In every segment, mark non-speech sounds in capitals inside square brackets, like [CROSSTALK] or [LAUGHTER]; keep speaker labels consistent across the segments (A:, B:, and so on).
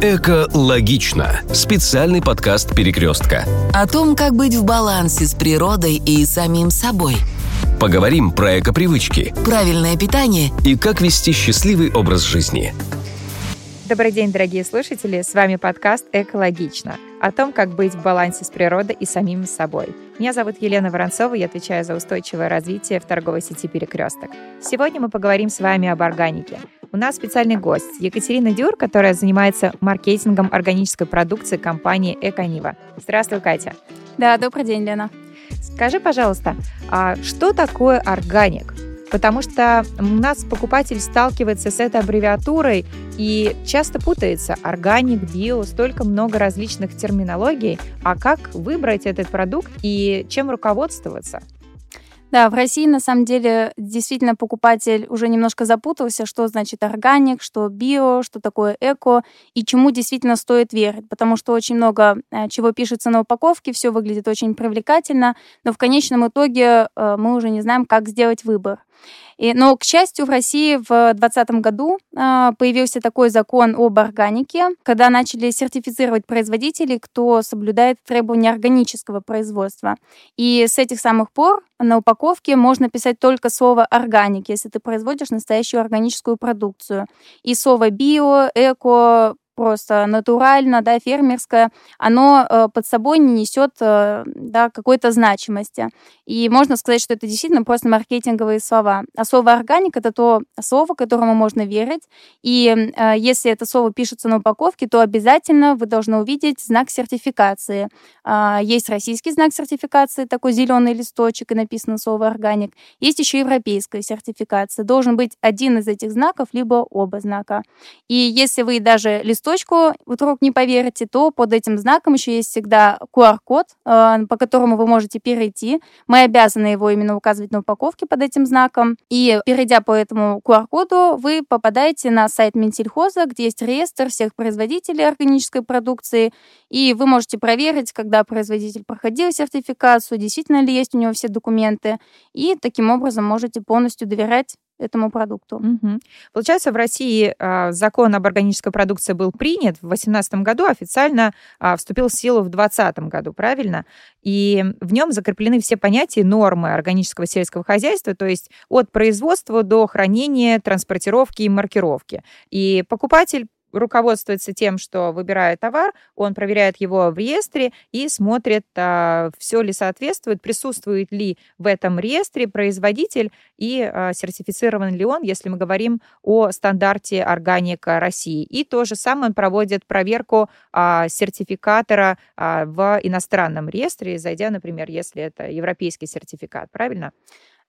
A: Эко-логично. Специальный подкаст «Перекрестка».
B: О том, как быть в балансе с природой и самим собой.
A: Поговорим про эко-привычки.
B: Правильное питание.
A: И как вести счастливый образ жизни.
C: Добрый день, дорогие слушатели! С вами подкаст «Экологично» о том, как быть в балансе с природой и самим собой. Меня зовут Елена Воронцова, я отвечаю за устойчивое развитие в торговой сети «Перекресток». Сегодня мы поговорим с вами об органике. У нас специальный гость Екатерина Дюр, которая занимается маркетингом органической продукции компании «Эконива». Здравствуй, Катя.
D: Да, добрый день, Лена.
C: Скажи, пожалуйста, а что такое органик? потому что у нас покупатель сталкивается с этой аббревиатурой и часто путается. Органик, био, столько много различных терминологий. А как выбрать этот продукт и чем руководствоваться?
D: Да, в России на самом деле действительно покупатель уже немножко запутался, что значит органик, что био, что такое эко и чему действительно стоит верить, потому что очень много э, чего пишется на упаковке, все выглядит очень привлекательно, но в конечном итоге э, мы уже не знаем, как сделать выбор. И, но, к счастью, в России в 2020 году э, появился такой закон об органике, когда начали сертифицировать производителей, кто соблюдает требования органического производства. И с этих самых пор на упаковке можно писать только слово «органик», если ты производишь настоящую органическую продукцию. И слово «био», «эко», просто натурально, да, фермерское, оно э, под собой не несет э, да, какой-то значимости. И можно сказать, что это действительно просто маркетинговые слова. А слово «органик» — это то слово, которому можно верить. И э, если это слово пишется на упаковке, то обязательно вы должны увидеть знак сертификации. Э, есть российский знак сертификации, такой зеленый листочек, и написано слово «органик». Есть еще европейская сертификация. Должен быть один из этих знаков, либо оба знака. И если вы даже листочек листочку, вдруг не поверите, то под этим знаком еще есть всегда QR-код, э, по которому вы можете перейти. Мы обязаны его именно указывать на упаковке под этим знаком. И перейдя по этому QR-коду, вы попадаете на сайт Минсельхоза, где есть реестр всех производителей органической продукции, и вы можете проверить, когда производитель проходил сертификацию, действительно ли есть у него все документы, и таким образом можете полностью доверять этому продукту.
C: Угу. Получается, в России а, закон об органической продукции был принят в 2018 году, официально а, вступил в силу в 2020 году, правильно? И в нем закреплены все понятия нормы органического сельского хозяйства, то есть от производства до хранения, транспортировки и маркировки. И покупатель руководствуется тем, что выбирая товар, он проверяет его в реестре и смотрит, а, все ли соответствует, присутствует ли в этом реестре производитель и а, сертифицирован ли он, если мы говорим о стандарте органика России. И то же самое он проводит проверку а, сертификатора а, в иностранном реестре, зайдя, например, если это европейский сертификат, правильно?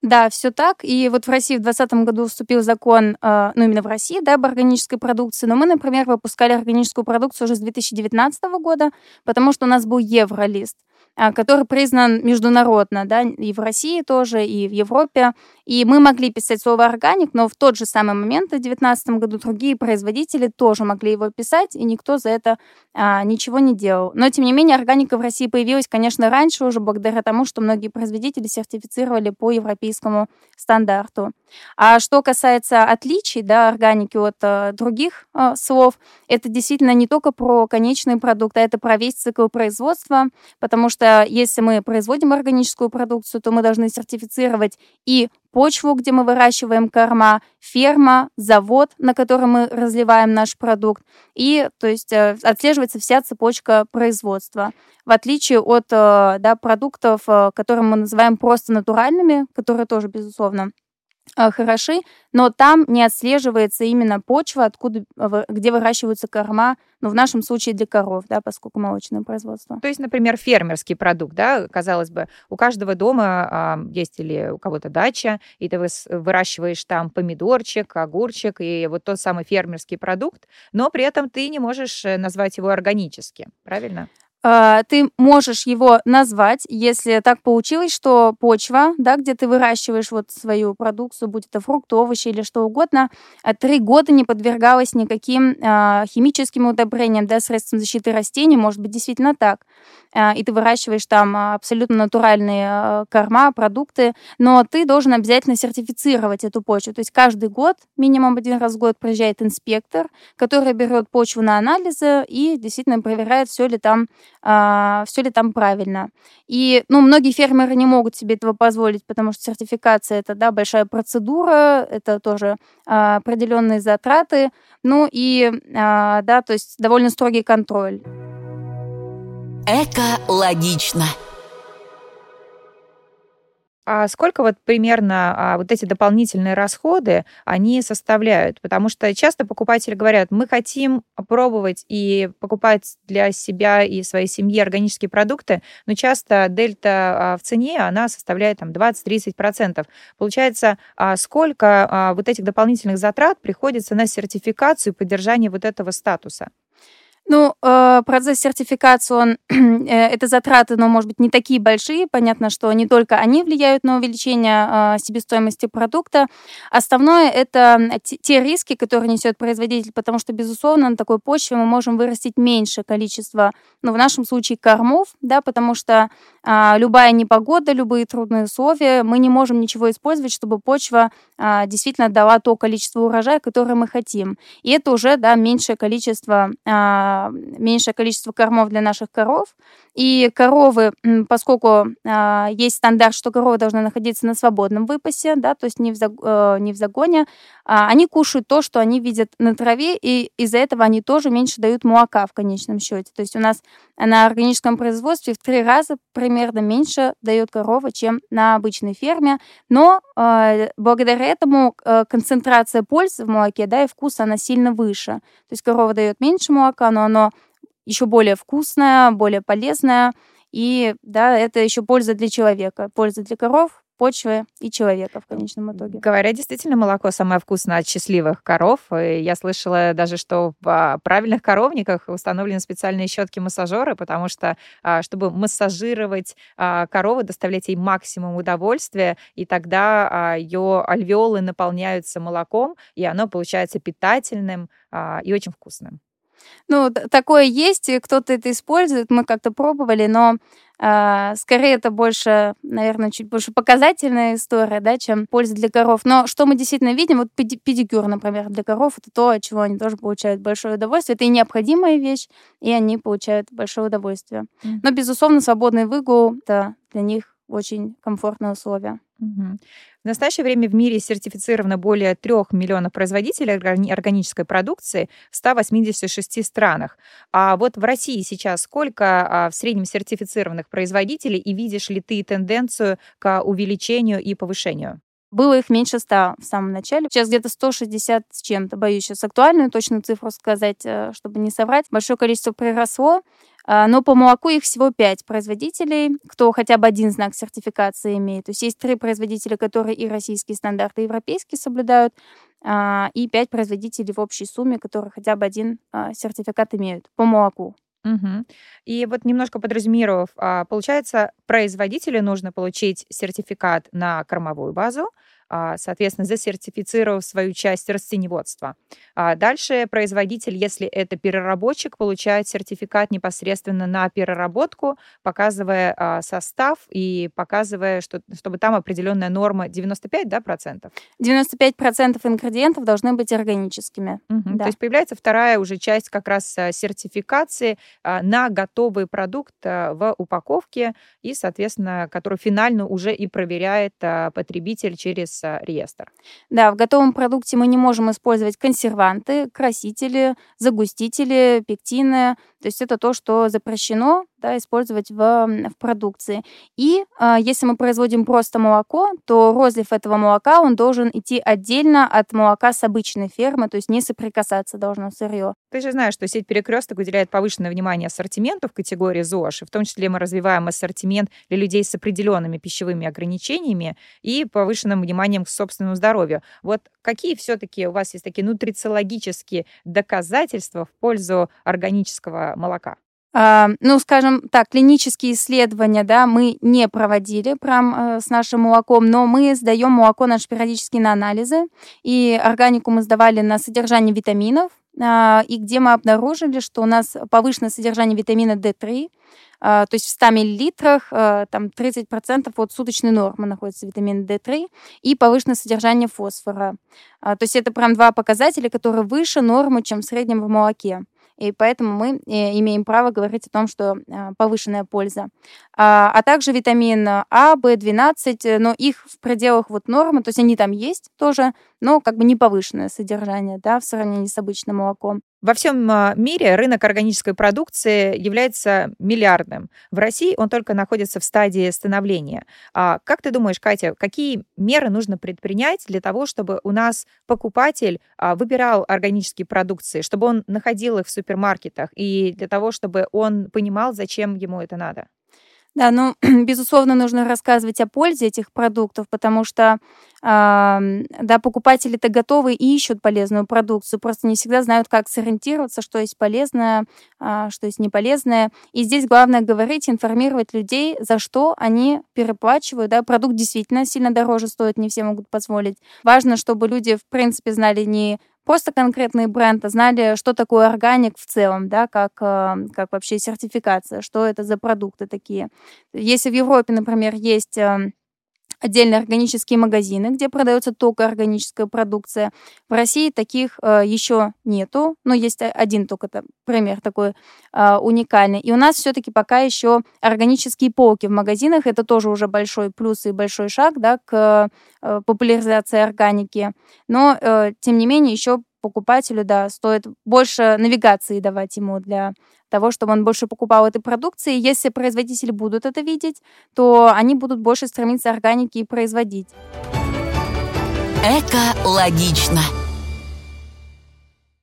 D: Да, все так. И вот в России в 2020 году вступил закон, э, ну именно в России, да, об органической продукции. Но мы, например, выпускали органическую продукцию уже с 2019 года, потому что у нас был евролист. А, который признан международно, да, и в России тоже, и в Европе. И мы могли писать слово «органик», но в тот же самый момент, в 2019 году, другие производители тоже могли его писать, и никто за это а, ничего не делал. Но, тем не менее, органика в России появилась, конечно, раньше уже, благодаря тому, что многие производители сертифицировали по европейскому стандарту. А что касается отличий да, органики от а, других а, слов, это действительно не только про конечный продукт, а это про весь цикл производства, потому что если мы производим органическую продукцию, то мы должны сертифицировать и почву, где мы выращиваем корма, ферма, завод, на котором мы разливаем наш продукт. И, то есть, э, отслеживается вся цепочка производства. В отличие от э, да, продуктов, э, которые мы называем просто натуральными, которые тоже, безусловно, хороши, но там не отслеживается именно почва, откуда, где выращиваются корма, ну, в нашем случае для коров, да, поскольку молочное производство.
C: То есть, например, фермерский продукт, да, казалось бы, у каждого дома а, есть или у кого-то дача, и ты выращиваешь там помидорчик, огурчик, и вот тот самый фермерский продукт, но при этом ты не можешь э, назвать его органическим, правильно?
D: Э, ты можешь его назвать, если так получилось, что почва, да, где ты выращиваешь вот свою продукцию, будь это фрукты, овощи или что угодно, э, три года не подвергалась никаким э, химическим удобрениям, да, средствам защиты растений, может быть, действительно так. И ты выращиваешь там абсолютно натуральные корма, продукты, но ты должен обязательно сертифицировать эту почву. То есть каждый год, минимум один раз в год, приезжает инспектор, который берет почву на анализы и действительно проверяет, все ли там, э, все ли там правильно. И, ну, многие фермеры не могут себе этого позволить, потому что сертификация это, да, большая процедура, это тоже э, определенные затраты, ну и, э, да, то есть довольно строгий контроль.
B: Эко-логично.
C: А сколько вот примерно а, вот эти дополнительные расходы они составляют? Потому что часто покупатели говорят, мы хотим пробовать и покупать для себя и своей семьи органические продукты, но часто дельта а, в цене, она составляет там 20-30%. Получается, а сколько а, вот этих дополнительных затрат приходится на сертификацию и поддержание вот этого статуса?
D: Ну, э, процесс сертификации, он, [CLEARS THROAT] э, это затраты, но, может быть, не такие большие. Понятно, что не только они влияют на увеличение э, себестоимости продукта. Основное — это те риски, которые несет производитель, потому что, безусловно, на такой почве мы можем вырастить меньше количество, ну, в нашем случае, кормов, да, потому что э, любая непогода, любые трудные условия, мы не можем ничего использовать, чтобы почва действительно дала то количество урожая, которое мы хотим. И это уже, да, меньшее количество э, меньшее количество кормов для наших коров. И коровы, поскольку э, есть стандарт, что корова должна находиться на свободном выпасе, да, то есть не в, э, не в загоне, они кушают то, что они видят на траве, и из-за этого они тоже меньше дают молока в конечном счете. То есть у нас на органическом производстве в три раза примерно меньше дает корова, чем на обычной ферме, но э, благодаря этому э, концентрация пользы в молоке, да, и вкус, она сильно выше. То есть корова дает меньше молока, но оно еще более вкусное, более полезное. И да, это еще польза для человека, польза для коров, почвы и человека в конечном итоге.
C: Говорят, действительно, молоко самое вкусное от счастливых коров. И я слышала даже, что в а, правильных коровниках установлены специальные щетки-массажеры, потому что, а, чтобы массажировать а, корову, доставлять ей максимум удовольствия, и тогда ее альвеолы наполняются молоком, и оно получается питательным и очень вкусным.
D: Ну, такое есть, кто-то это использует, мы как-то пробовали, но э, скорее это больше, наверное, чуть больше показательная история, да, чем польза для коров. Но что мы действительно видим, вот педикюр, например, для коров, это то, от чего они тоже получают большое удовольствие. Это и необходимая вещь, и они получают большое удовольствие. Но, безусловно, свободный выгул — это для них очень комфортные условия.
C: В настоящее время в мире сертифицировано более 3 миллионов производителей органической продукции в 186 странах. А вот в России сейчас сколько а, в среднем сертифицированных производителей, и видишь ли ты тенденцию к увеличению и повышению?
D: Было их меньше 100 в самом начале. Сейчас где-то 160 с чем-то. Боюсь сейчас актуальную точную цифру сказать, э, чтобы не соврать. Большое количество приросло. А, но по молоку их всего 5 производителей, кто хотя бы один знак сертификации имеет. То есть есть три производителя, которые и российские стандарты, и европейские соблюдают, а, и 5 производителей в общей сумме, которые хотя бы один а, сертификат имеют по молоку.
C: Угу. И вот немножко подразумировав, получается, производителю нужно получить сертификат на кормовую базу, а, соответственно, засертифицировав свою часть растеневодства. А дальше производитель, если это переработчик, получает сертификат непосредственно на переработку, показывая а, состав и показывая, что, чтобы там определенная норма 95 да, процентов?
D: 95 процентов ингредиентов должны быть органическими.
C: Угу. Да. То есть появляется вторая уже часть как раз сертификации на готовый продукт в упаковке и, соответственно, который финально уже и проверяет потребитель через реестр.
D: Да, в готовом продукте мы не можем использовать консерванты, красители, загустители, пектины. То есть это то, что запрещено да, использовать в, в продукции. И э, если мы производим просто молоко, то розлив этого молока, он должен идти отдельно от молока с обычной фермы, то есть не соприкасаться должно сырье.
C: Ты же знаешь, что сеть перекресток уделяет повышенное внимание ассортименту в категории ЗОЖ, и в том числе мы развиваем ассортимент для людей с определенными пищевыми ограничениями и повышенным вниманием к собственному здоровью. Вот какие все-таки у вас есть такие нутрициологические доказательства в пользу органического молока?
D: А, ну, скажем так, клинические исследования, да, мы не проводили прям э, с нашим молоком, но мы сдаем молоко наше периодически на анализы, и органику мы сдавали на содержание витаминов, а, и где мы обнаружили, что у нас повышенное содержание витамина D3, а, то есть в 100 миллилитрах а, там 30% от суточной нормы находится витамин D3 и повышенное содержание фосфора. То есть это прям два показателя, которые выше нормы, чем в среднем в молоке и поэтому мы э, имеем право говорить о том, что э, повышенная польза. А, а также витамин А, В12, но их в пределах вот нормы, то есть они там есть тоже, но как бы не повышенное содержание, да, в сравнении с обычным молоком.
C: Во всем а, мире рынок органической продукции является миллиардным. В России он только находится в стадии становления. А как ты думаешь, Катя, какие меры нужно предпринять для того, чтобы у нас покупатель а, выбирал органические продукции, чтобы он находил их в супермаркетах и для того, чтобы он понимал, зачем ему это надо?
D: Да, ну, [CLEARS THROAT] безусловно, нужно рассказывать о пользе этих продуктов, потому что, э, да, покупатели-то готовы и ищут полезную продукцию, просто не всегда знают, как сориентироваться, что есть полезное, э, что есть неполезное. И здесь главное говорить, информировать людей, за что они переплачивают, да, продукт действительно сильно дороже стоит, не все могут позволить. Важно, чтобы люди, в принципе, знали не просто конкретный бренд, а знали, что такое органик в целом, да, как, э, как вообще сертификация, что это за продукты такие. Если в Европе, например, есть отдельные органические магазины, где продается только органическая продукция. В России таких э, еще нету, но есть один только там, пример такой э, уникальный. И у нас все-таки пока еще органические полки в магазинах. Это тоже уже большой плюс и большой шаг да, к э, популяризации органики. Но, э, тем не менее, еще покупателю, да, стоит больше навигации давать ему для того, чтобы он больше покупал этой продукции. Если производители будут это видеть, то они будут больше стремиться органики и производить.
B: Эко-логично.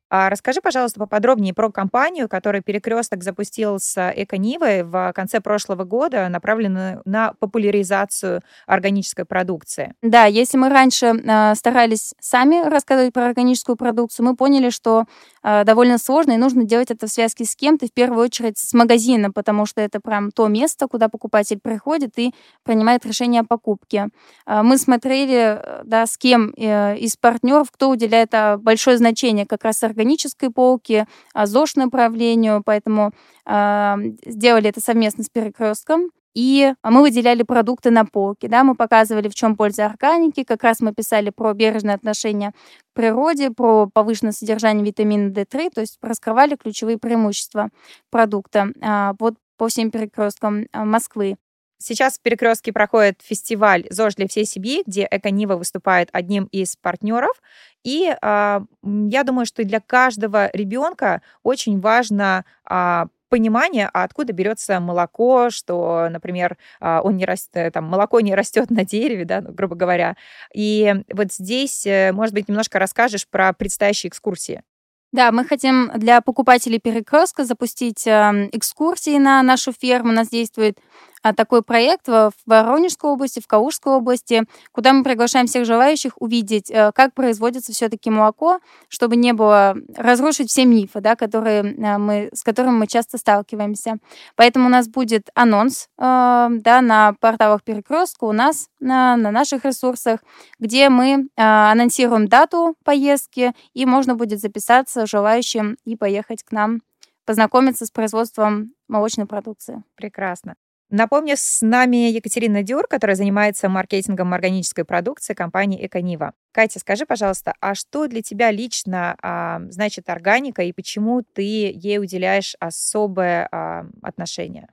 C: А расскажи, пожалуйста, поподробнее про компанию, которую Перекресток запустил с Эконивой в конце прошлого года, направленную на популяризацию органической продукции.
D: Да, если мы раньше э, старались сами рассказывать про органическую продукцию, мы поняли, что э, довольно сложно и нужно делать это в связке с кем-то, в первую очередь с магазином, потому что это прям то место, куда покупатель приходит и принимает решение о покупке. Э, мы смотрели, э, да, с кем э, из партнеров, кто уделяет большое значение как раз органической полки, ЗОЖ направлению, поэтому э, сделали это совместно с перекрестком. И мы выделяли продукты на полке, да, мы показывали, в чем польза органики, как раз мы писали про бережное отношение к природе, про повышенное содержание витамина D3, то есть раскрывали ключевые преимущества продукта а, вот по всем перекресткам а, Москвы.
C: Сейчас в Перекрестке проходит фестиваль ЗОЖ для всей семьи, где Эконива выступает одним из партнеров. И э, я думаю, что для каждого ребенка очень важно э, понимание, а откуда берется молоко, что, например, он не растет, там, молоко не растет на дереве, да, ну, грубо говоря. И вот здесь, э, может быть, немножко расскажешь про предстоящие экскурсии.
D: Да, мы хотим для покупателей перекрестка запустить э, экскурсии на нашу ферму. У нас действует такой проект в Воронежской области, в Калужской области, куда мы приглашаем всех желающих увидеть, э, как производится все-таки молоко, чтобы не было разрушить все мифы, да, которые э, мы, с которыми мы часто сталкиваемся. Поэтому у нас будет анонс э, да, на порталах Перекрестка, у нас на, на наших ресурсах, где мы анонсируем дату поездки, и можно будет записаться желающим и поехать к нам познакомиться с производством молочной продукции.
C: Прекрасно. Напомню, с нами Екатерина Дюр, которая занимается маркетингом органической продукции компании Эконива. Катя, скажи, пожалуйста, а что для тебя лично а, значит органика и почему ты ей уделяешь особое а, отношение?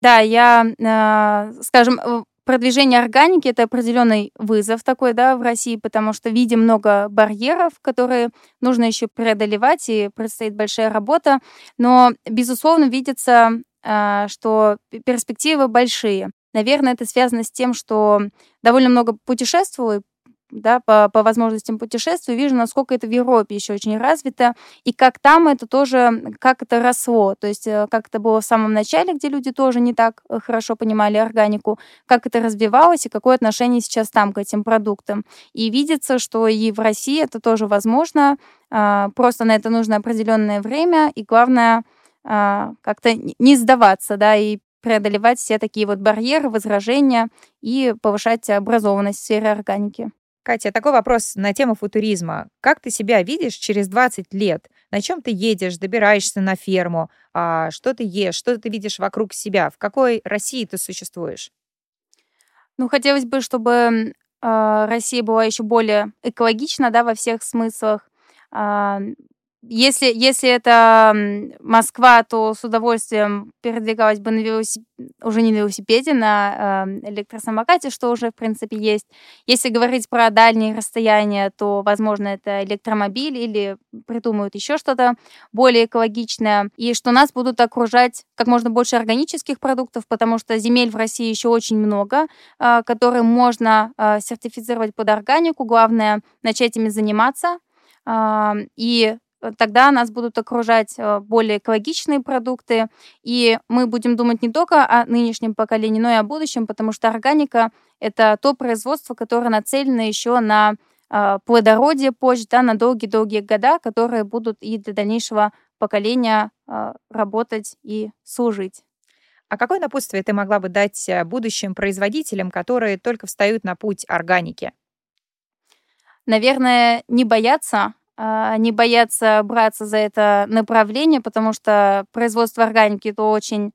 D: Да, я, а, скажем, продвижение органики это определенный вызов такой, да, в России, потому что видим много барьеров, которые нужно еще преодолевать, и предстоит большая работа. Но, безусловно, видится что перспективы большие. Наверное, это связано с тем, что довольно много путешествую, да, по, по возможностям путешествий, вижу, насколько это в Европе еще очень развито, и как там это тоже, как это росло, то есть э, как это было в самом начале, где люди тоже не так э, хорошо понимали органику, как это развивалось и какое отношение сейчас там к этим продуктам. И видится, что и в России это тоже возможно, а, просто на это нужно определенное время, и главное — а, как-то не сдаваться, да, и преодолевать все такие вот барьеры, возражения и повышать образованность в сфере органики.
C: Катя, такой вопрос на тему футуризма. Как ты себя видишь через 20 лет? На чем ты едешь, добираешься на ферму? А что ты ешь? Что ты видишь вокруг себя? В какой России ты существуешь?
D: Ну, хотелось бы, чтобы э, Россия была еще более экологична, да, во всех смыслах. Э, если, если это Москва, то с удовольствием передвигалась бы на велосипеде, уже не на велосипеде, на э, электросамокате, что уже, в принципе, есть. Если говорить про дальние расстояния, то, возможно, это электромобиль или придумают еще что-то более экологичное. И что нас будут окружать как можно больше органических продуктов, потому что земель в России еще очень много, э, которые можно э, сертифицировать под органику. Главное начать ими заниматься. Uh, и тогда нас будут окружать э, более экологичные продукты, и мы будем думать не только о нынешнем поколении, но и о будущем, потому что органика — это то производство, которое нацелено еще на э, плодородие позже, да, на долгие-долгие года, которые будут и для дальнейшего поколения э, работать и служить.
C: А какое напутствие ты могла бы дать будущим производителям, которые только встают на путь органики?
D: Наверное, не бояться не бояться браться за это направление, потому что производство органики это очень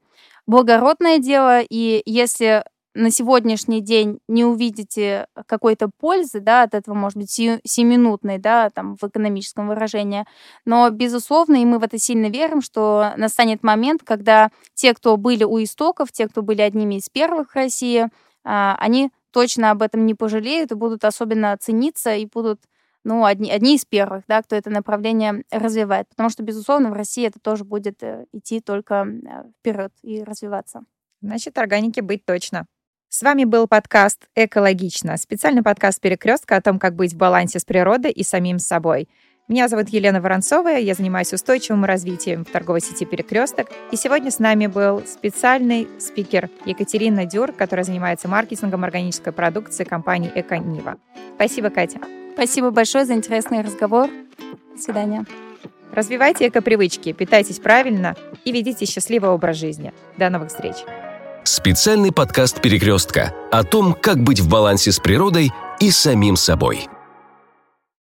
D: благородное дело, и если на сегодняшний день не увидите какой-то пользы, да, от этого, может быть, сиюминутной, да, там, в экономическом выражении, но, безусловно, и мы в это сильно верим, что настанет момент, когда те, кто были у истоков, те, кто были одними из первых в России, а, они точно об этом не пожалеют и будут особенно цениться и будут ну, одни, одни из первых, да, кто это направление развивает. Потому что, безусловно, в России это тоже будет э, идти только э, вперед и развиваться.
C: Значит, органики быть точно. С вами был подкаст «Экологично», специальный подкаст «Перекрестка» о том, как быть в балансе с природой и самим собой. Меня зовут Елена Воронцова, я занимаюсь устойчивым развитием в торговой сети «Перекресток». И сегодня с нами был специальный спикер Екатерина Дюр, которая занимается маркетингом органической продукции компании «Эконива». Спасибо, Катя.
D: Спасибо большое за интересный разговор. До свидания.
C: Развивайте эко-привычки, питайтесь правильно и ведите счастливый образ жизни. До новых встреч.
A: Специальный подкаст «Перекрестка» о том, как быть в балансе с природой и самим собой.